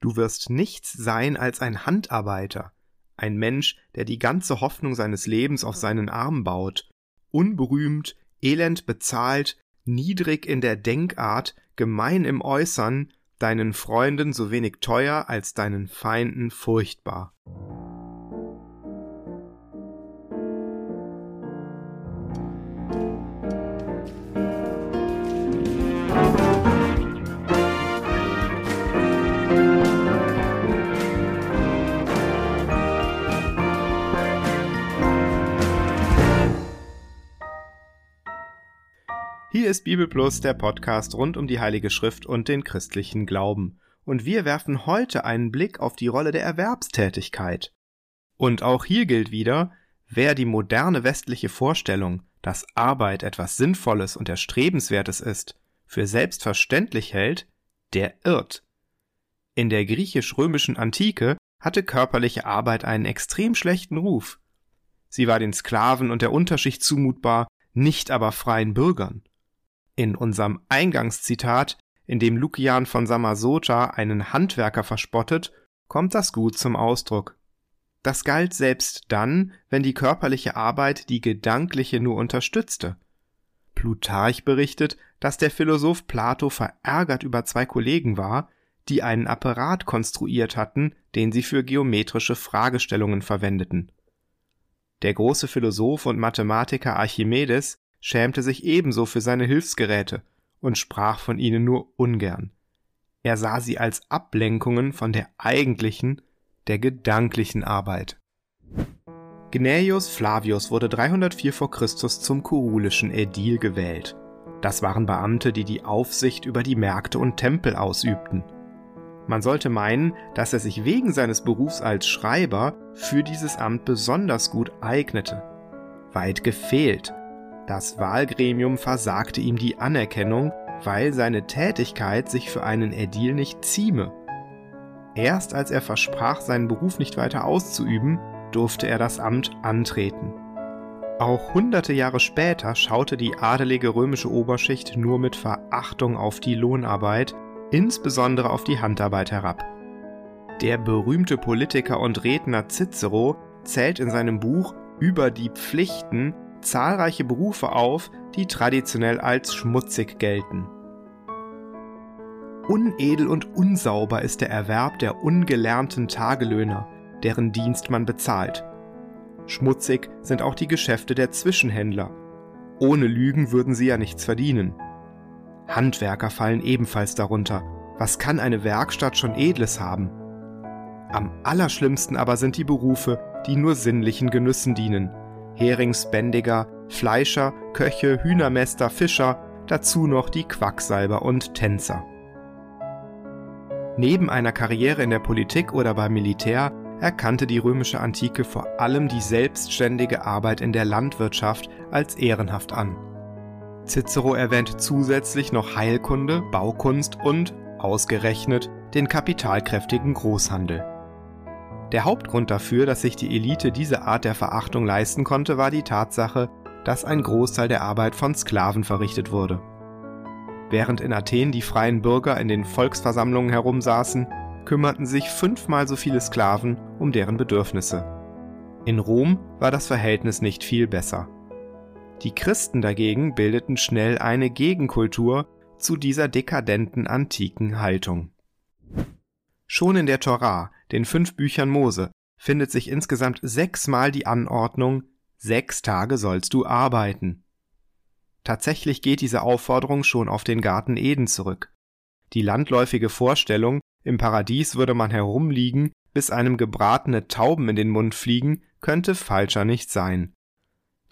Du wirst nichts sein als ein Handarbeiter, ein Mensch, der die ganze Hoffnung seines Lebens auf seinen Arm baut, unberühmt, elend bezahlt, niedrig in der Denkart, gemein im Äußern, deinen Freunden so wenig teuer als deinen Feinden furchtbar. Ist Bibel Plus, der Podcast rund um die Heilige Schrift und den christlichen Glauben. Und wir werfen heute einen Blick auf die Rolle der Erwerbstätigkeit. Und auch hier gilt wieder, wer die moderne westliche Vorstellung, dass Arbeit etwas Sinnvolles und Erstrebenswertes ist, für selbstverständlich hält, der irrt. In der griechisch-römischen Antike hatte körperliche Arbeit einen extrem schlechten Ruf. Sie war den Sklaven und der Unterschicht zumutbar, nicht aber freien Bürgern. In unserem Eingangszitat, in dem Lukian von Samasota einen Handwerker verspottet, kommt das gut zum Ausdruck. Das galt selbst dann, wenn die körperliche Arbeit die gedankliche nur unterstützte. Plutarch berichtet, dass der Philosoph Plato verärgert über zwei Kollegen war, die einen Apparat konstruiert hatten, den sie für geometrische Fragestellungen verwendeten. Der große Philosoph und Mathematiker Archimedes schämte sich ebenso für seine Hilfsgeräte und sprach von ihnen nur ungern. Er sah sie als Ablenkungen von der eigentlichen, der gedanklichen Arbeit. Gnaeus Flavius wurde 304 v. Chr. zum kurulischen Ädil gewählt. Das waren Beamte, die die Aufsicht über die Märkte und Tempel ausübten. Man sollte meinen, dass er sich wegen seines Berufs als Schreiber für dieses Amt besonders gut eignete. Weit gefehlt. Das Wahlgremium versagte ihm die Anerkennung, weil seine Tätigkeit sich für einen Ädil nicht zieme. Erst als er versprach, seinen Beruf nicht weiter auszuüben, durfte er das Amt antreten. Auch hunderte Jahre später schaute die adelige römische Oberschicht nur mit Verachtung auf die Lohnarbeit, insbesondere auf die Handarbeit herab. Der berühmte Politiker und Redner Cicero zählt in seinem Buch über die Pflichten zahlreiche Berufe auf, die traditionell als schmutzig gelten. Unedel und unsauber ist der Erwerb der ungelernten Tagelöhner, deren Dienst man bezahlt. Schmutzig sind auch die Geschäfte der Zwischenhändler. Ohne Lügen würden sie ja nichts verdienen. Handwerker fallen ebenfalls darunter. Was kann eine Werkstatt schon Edles haben? Am allerschlimmsten aber sind die Berufe, die nur sinnlichen Genüssen dienen, Heringsbändiger, Fleischer, Köche, Hühnermäster, Fischer, dazu noch die Quacksalber und Tänzer. Neben einer Karriere in der Politik oder beim Militär erkannte die römische Antike vor allem die selbstständige Arbeit in der Landwirtschaft als ehrenhaft an. Cicero erwähnt zusätzlich noch Heilkunde, Baukunst und, ausgerechnet, den kapitalkräftigen Großhandel. Der Hauptgrund dafür, dass sich die Elite diese Art der Verachtung leisten konnte, war die Tatsache, dass ein Großteil der Arbeit von Sklaven verrichtet wurde. Während in Athen die freien Bürger in den Volksversammlungen herumsaßen, kümmerten sich fünfmal so viele Sklaven um deren Bedürfnisse. In Rom war das Verhältnis nicht viel besser. Die Christen dagegen bildeten schnell eine Gegenkultur zu dieser dekadenten antiken Haltung. Schon in der Torah, den fünf Büchern Mose, findet sich insgesamt sechsmal die Anordnung Sechs Tage sollst du arbeiten. Tatsächlich geht diese Aufforderung schon auf den Garten Eden zurück. Die landläufige Vorstellung, im Paradies würde man herumliegen, bis einem gebratene Tauben in den Mund fliegen, könnte falscher nicht sein.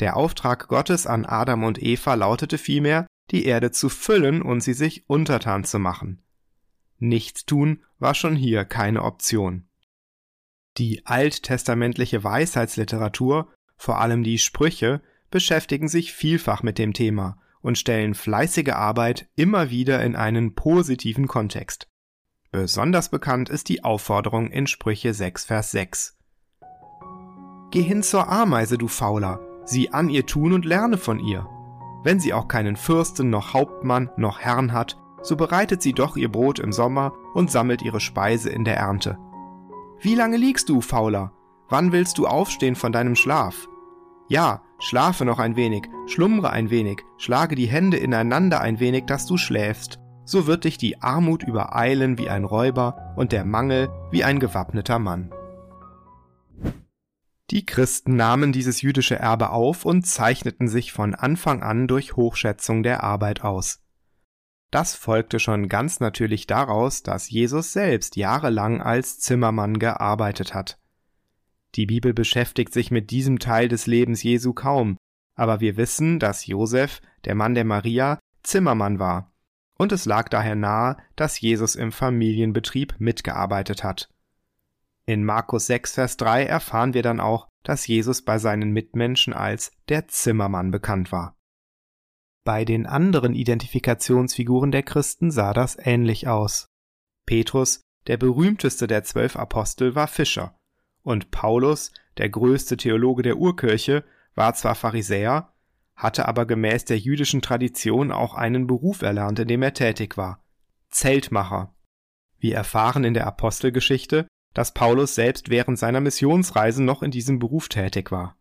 Der Auftrag Gottes an Adam und Eva lautete vielmehr, die Erde zu füllen und sie sich untertan zu machen. Nichtstun war schon hier keine Option. Die alttestamentliche Weisheitsliteratur, vor allem die Sprüche, beschäftigen sich vielfach mit dem Thema und stellen fleißige Arbeit immer wieder in einen positiven Kontext. Besonders bekannt ist die Aufforderung in Sprüche 6 Vers 6. Geh hin zur Ameise, du Fauler, sieh an ihr Tun und lerne von ihr. Wenn sie auch keinen Fürsten noch Hauptmann noch Herrn hat, so bereitet sie doch ihr Brot im Sommer und sammelt ihre Speise in der Ernte. Wie lange liegst du, Fauler? Wann willst du aufstehen von deinem Schlaf? Ja, schlafe noch ein wenig, schlummre ein wenig, schlage die Hände ineinander ein wenig, dass du schläfst. So wird dich die Armut übereilen wie ein Räuber und der Mangel wie ein gewappneter Mann. Die Christen nahmen dieses jüdische Erbe auf und zeichneten sich von Anfang an durch Hochschätzung der Arbeit aus. Das folgte schon ganz natürlich daraus, dass Jesus selbst jahrelang als Zimmermann gearbeitet hat. Die Bibel beschäftigt sich mit diesem Teil des Lebens Jesu kaum, aber wir wissen, dass Josef, der Mann der Maria, Zimmermann war, und es lag daher nahe, dass Jesus im Familienbetrieb mitgearbeitet hat. In Markus 6, Vers 3 erfahren wir dann auch, dass Jesus bei seinen Mitmenschen als der Zimmermann bekannt war. Bei den anderen Identifikationsfiguren der Christen sah das ähnlich aus. Petrus, der berühmteste der zwölf Apostel, war Fischer, und Paulus, der größte Theologe der Urkirche, war zwar Pharisäer, hatte aber gemäß der jüdischen Tradition auch einen Beruf erlernt, in dem er tätig war Zeltmacher. Wir erfahren in der Apostelgeschichte, dass Paulus selbst während seiner Missionsreisen noch in diesem Beruf tätig war.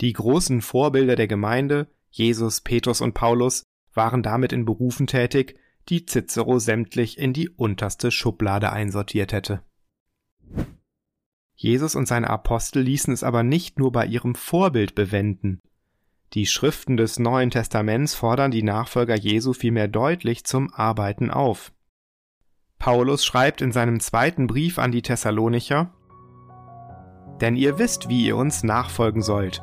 Die großen Vorbilder der Gemeinde, Jesus, Petrus und Paulus, waren damit in Berufen tätig, die Cicero sämtlich in die unterste Schublade einsortiert hätte. Jesus und seine Apostel ließen es aber nicht nur bei ihrem Vorbild bewenden. Die Schriften des Neuen Testaments fordern die Nachfolger Jesu vielmehr deutlich zum Arbeiten auf. Paulus schreibt in seinem zweiten Brief an die Thessalonicher Denn ihr wisst, wie ihr uns nachfolgen sollt,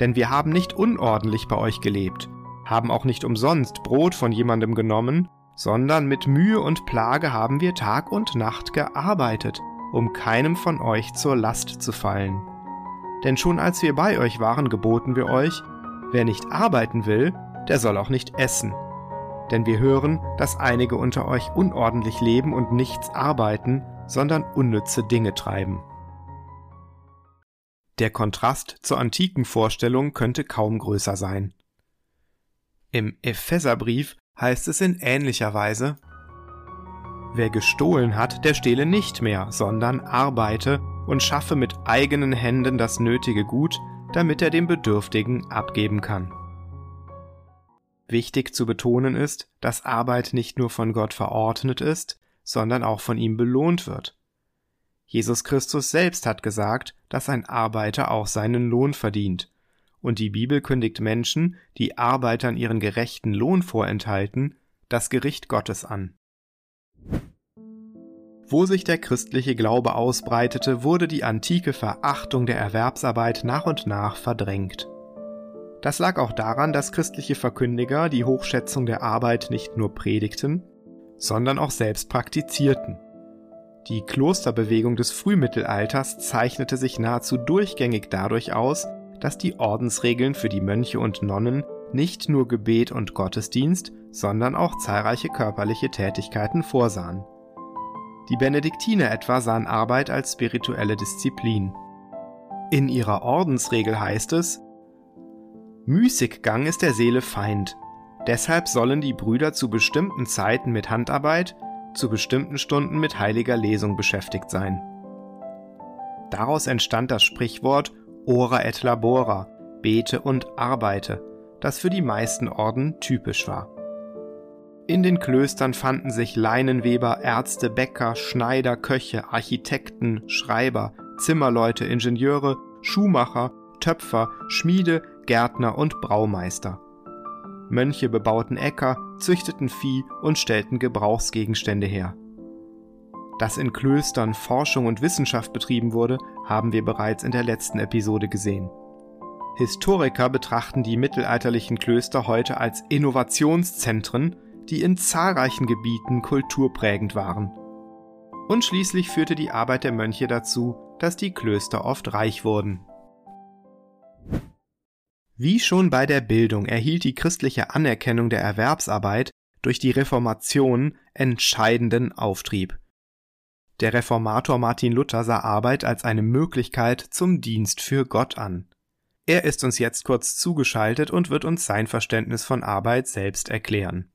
denn wir haben nicht unordentlich bei euch gelebt, haben auch nicht umsonst Brot von jemandem genommen, sondern mit Mühe und Plage haben wir Tag und Nacht gearbeitet, um keinem von euch zur Last zu fallen. Denn schon als wir bei euch waren, geboten wir euch, wer nicht arbeiten will, der soll auch nicht essen denn wir hören, dass einige unter euch unordentlich leben und nichts arbeiten, sondern unnütze Dinge treiben. Der Kontrast zur antiken Vorstellung könnte kaum größer sein. Im Epheserbrief heißt es in ähnlicher Weise Wer gestohlen hat, der stehle nicht mehr, sondern arbeite und schaffe mit eigenen Händen das nötige Gut, damit er dem Bedürftigen abgeben kann. Wichtig zu betonen ist, dass Arbeit nicht nur von Gott verordnet ist, sondern auch von ihm belohnt wird. Jesus Christus selbst hat gesagt, dass ein Arbeiter auch seinen Lohn verdient, und die Bibel kündigt Menschen, die Arbeitern ihren gerechten Lohn vorenthalten, das Gericht Gottes an. Wo sich der christliche Glaube ausbreitete, wurde die antike Verachtung der Erwerbsarbeit nach und nach verdrängt. Das lag auch daran, dass christliche Verkündiger die Hochschätzung der Arbeit nicht nur predigten, sondern auch selbst praktizierten. Die Klosterbewegung des Frühmittelalters zeichnete sich nahezu durchgängig dadurch aus, dass die Ordensregeln für die Mönche und Nonnen nicht nur Gebet und Gottesdienst, sondern auch zahlreiche körperliche Tätigkeiten vorsahen. Die Benediktiner etwa sahen Arbeit als spirituelle Disziplin. In ihrer Ordensregel heißt es, Müßiggang ist der Seele Feind. Deshalb sollen die Brüder zu bestimmten Zeiten mit Handarbeit, zu bestimmten Stunden mit heiliger Lesung beschäftigt sein. Daraus entstand das Sprichwort Ora et labora, bete und arbeite, das für die meisten Orden typisch war. In den Klöstern fanden sich Leinenweber, Ärzte, Bäcker, Schneider, Köche, Architekten, Schreiber, Zimmerleute, Ingenieure, Schuhmacher, Töpfer, Schmiede, Gärtner und Braumeister. Mönche bebauten Äcker, züchteten Vieh und stellten Gebrauchsgegenstände her. Dass in Klöstern Forschung und Wissenschaft betrieben wurde, haben wir bereits in der letzten Episode gesehen. Historiker betrachten die mittelalterlichen Klöster heute als Innovationszentren, die in zahlreichen Gebieten kulturprägend waren. Und schließlich führte die Arbeit der Mönche dazu, dass die Klöster oft reich wurden. Wie schon bei der Bildung erhielt die christliche Anerkennung der Erwerbsarbeit durch die Reformation entscheidenden Auftrieb. Der Reformator Martin Luther sah Arbeit als eine Möglichkeit zum Dienst für Gott an. Er ist uns jetzt kurz zugeschaltet und wird uns sein Verständnis von Arbeit selbst erklären.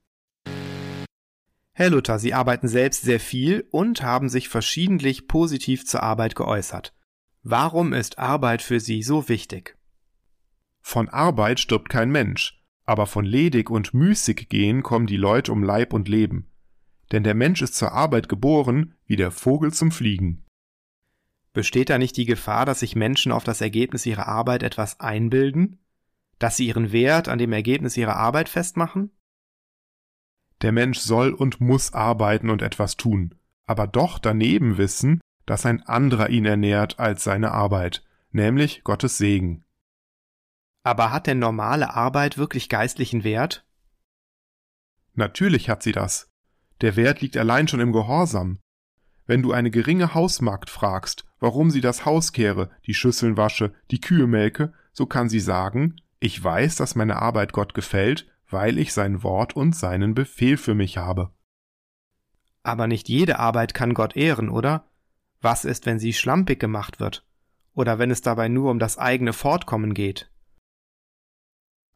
Herr Luther, Sie arbeiten selbst sehr viel und haben sich verschiedentlich positiv zur Arbeit geäußert. Warum ist Arbeit für Sie so wichtig? Von Arbeit stirbt kein Mensch, aber von ledig und müßig gehen kommen die Leute um Leib und Leben. Denn der Mensch ist zur Arbeit geboren, wie der Vogel zum Fliegen. Besteht da nicht die Gefahr, dass sich Menschen auf das Ergebnis ihrer Arbeit etwas einbilden? Dass sie ihren Wert an dem Ergebnis ihrer Arbeit festmachen? Der Mensch soll und muss arbeiten und etwas tun, aber doch daneben wissen, dass ein anderer ihn ernährt als seine Arbeit, nämlich Gottes Segen. Aber hat denn normale Arbeit wirklich geistlichen Wert? Natürlich hat sie das. Der Wert liegt allein schon im Gehorsam. Wenn du eine geringe Hausmagd fragst, warum sie das Haus kehre, die Schüsseln wasche, die Kühe melke, so kann sie sagen, ich weiß, dass meine Arbeit Gott gefällt, weil ich sein Wort und seinen Befehl für mich habe. Aber nicht jede Arbeit kann Gott ehren, oder? Was ist, wenn sie schlampig gemacht wird? Oder wenn es dabei nur um das eigene Fortkommen geht?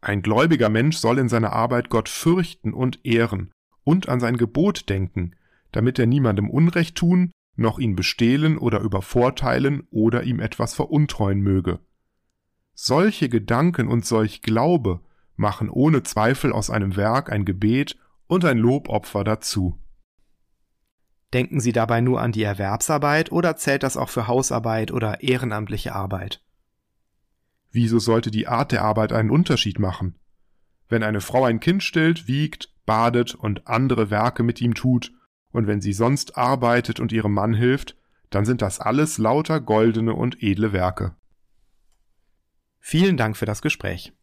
Ein gläubiger Mensch soll in seiner Arbeit Gott fürchten und ehren und an sein Gebot denken, damit er niemandem Unrecht tun, noch ihn bestehlen oder übervorteilen oder ihm etwas veruntreuen möge. Solche Gedanken und solch Glaube machen ohne Zweifel aus einem Werk ein Gebet und ein Lobopfer dazu. Denken Sie dabei nur an die Erwerbsarbeit oder zählt das auch für Hausarbeit oder ehrenamtliche Arbeit? Wieso sollte die Art der Arbeit einen Unterschied machen? Wenn eine Frau ein Kind stillt, wiegt, badet und andere Werke mit ihm tut, und wenn sie sonst arbeitet und ihrem Mann hilft, dann sind das alles lauter goldene und edle Werke. Vielen Dank für das Gespräch.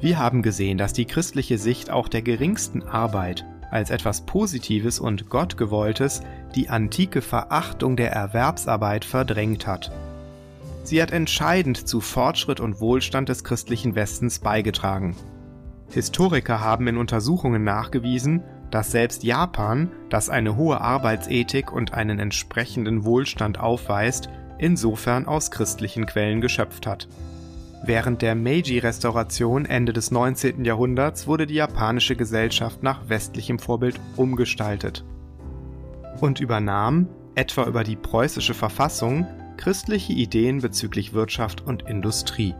Wir haben gesehen, dass die christliche Sicht auch der geringsten Arbeit als etwas Positives und Gottgewolltes die antike Verachtung der Erwerbsarbeit verdrängt hat. Sie hat entscheidend zu Fortschritt und Wohlstand des christlichen Westens beigetragen. Historiker haben in Untersuchungen nachgewiesen, dass selbst Japan, das eine hohe Arbeitsethik und einen entsprechenden Wohlstand aufweist, insofern aus christlichen Quellen geschöpft hat. Während der Meiji-Restauration Ende des 19. Jahrhunderts wurde die japanische Gesellschaft nach westlichem Vorbild umgestaltet und übernahm, etwa über die preußische Verfassung, christliche Ideen bezüglich Wirtschaft und Industrie.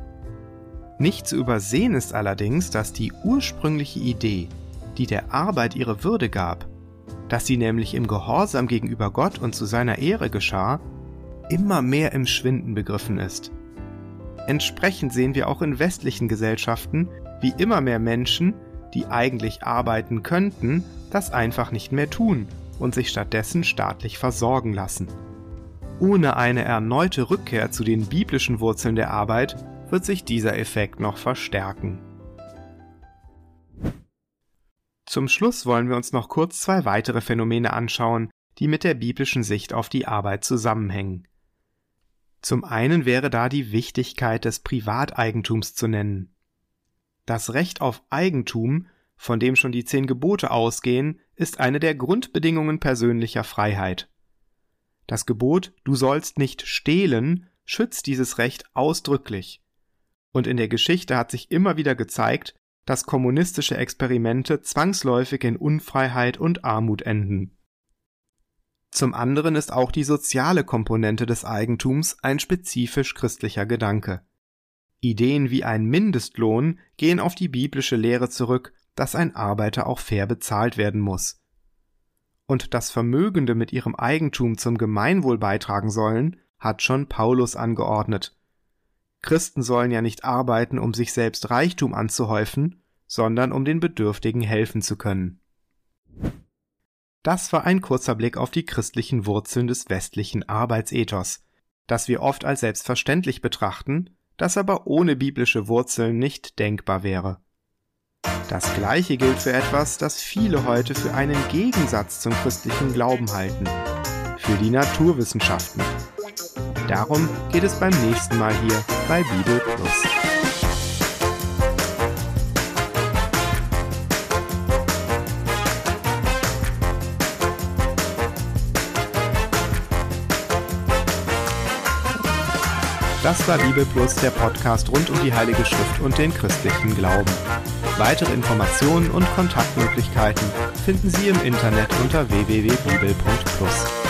Nicht zu übersehen ist allerdings, dass die ursprüngliche Idee, die der Arbeit ihre Würde gab, dass sie nämlich im Gehorsam gegenüber Gott und zu seiner Ehre geschah, immer mehr im Schwinden begriffen ist. Entsprechend sehen wir auch in westlichen Gesellschaften, wie immer mehr Menschen, die eigentlich arbeiten könnten, das einfach nicht mehr tun und sich stattdessen staatlich versorgen lassen. Ohne eine erneute Rückkehr zu den biblischen Wurzeln der Arbeit wird sich dieser Effekt noch verstärken. Zum Schluss wollen wir uns noch kurz zwei weitere Phänomene anschauen, die mit der biblischen Sicht auf die Arbeit zusammenhängen. Zum einen wäre da die Wichtigkeit des Privateigentums zu nennen. Das Recht auf Eigentum, von dem schon die zehn Gebote ausgehen, ist eine der Grundbedingungen persönlicher Freiheit. Das Gebot Du sollst nicht stehlen schützt dieses Recht ausdrücklich. Und in der Geschichte hat sich immer wieder gezeigt, dass kommunistische Experimente zwangsläufig in Unfreiheit und Armut enden. Zum anderen ist auch die soziale Komponente des Eigentums ein spezifisch christlicher Gedanke. Ideen wie ein Mindestlohn gehen auf die biblische Lehre zurück, dass ein Arbeiter auch fair bezahlt werden muss. Und dass Vermögende mit ihrem Eigentum zum Gemeinwohl beitragen sollen, hat schon Paulus angeordnet. Christen sollen ja nicht arbeiten, um sich selbst Reichtum anzuhäufen, sondern um den Bedürftigen helfen zu können. Das war ein kurzer Blick auf die christlichen Wurzeln des westlichen Arbeitsethos, das wir oft als selbstverständlich betrachten, das aber ohne biblische Wurzeln nicht denkbar wäre. Das gleiche gilt für etwas, das viele heute für einen Gegensatz zum christlichen Glauben halten, für die Naturwissenschaften. Darum geht es beim nächsten Mal hier bei Bibel Plus. Das war Bibel Plus, der Podcast rund um die Heilige Schrift und den christlichen Glauben. Weitere Informationen und Kontaktmöglichkeiten finden Sie im Internet unter www.bibel.plus.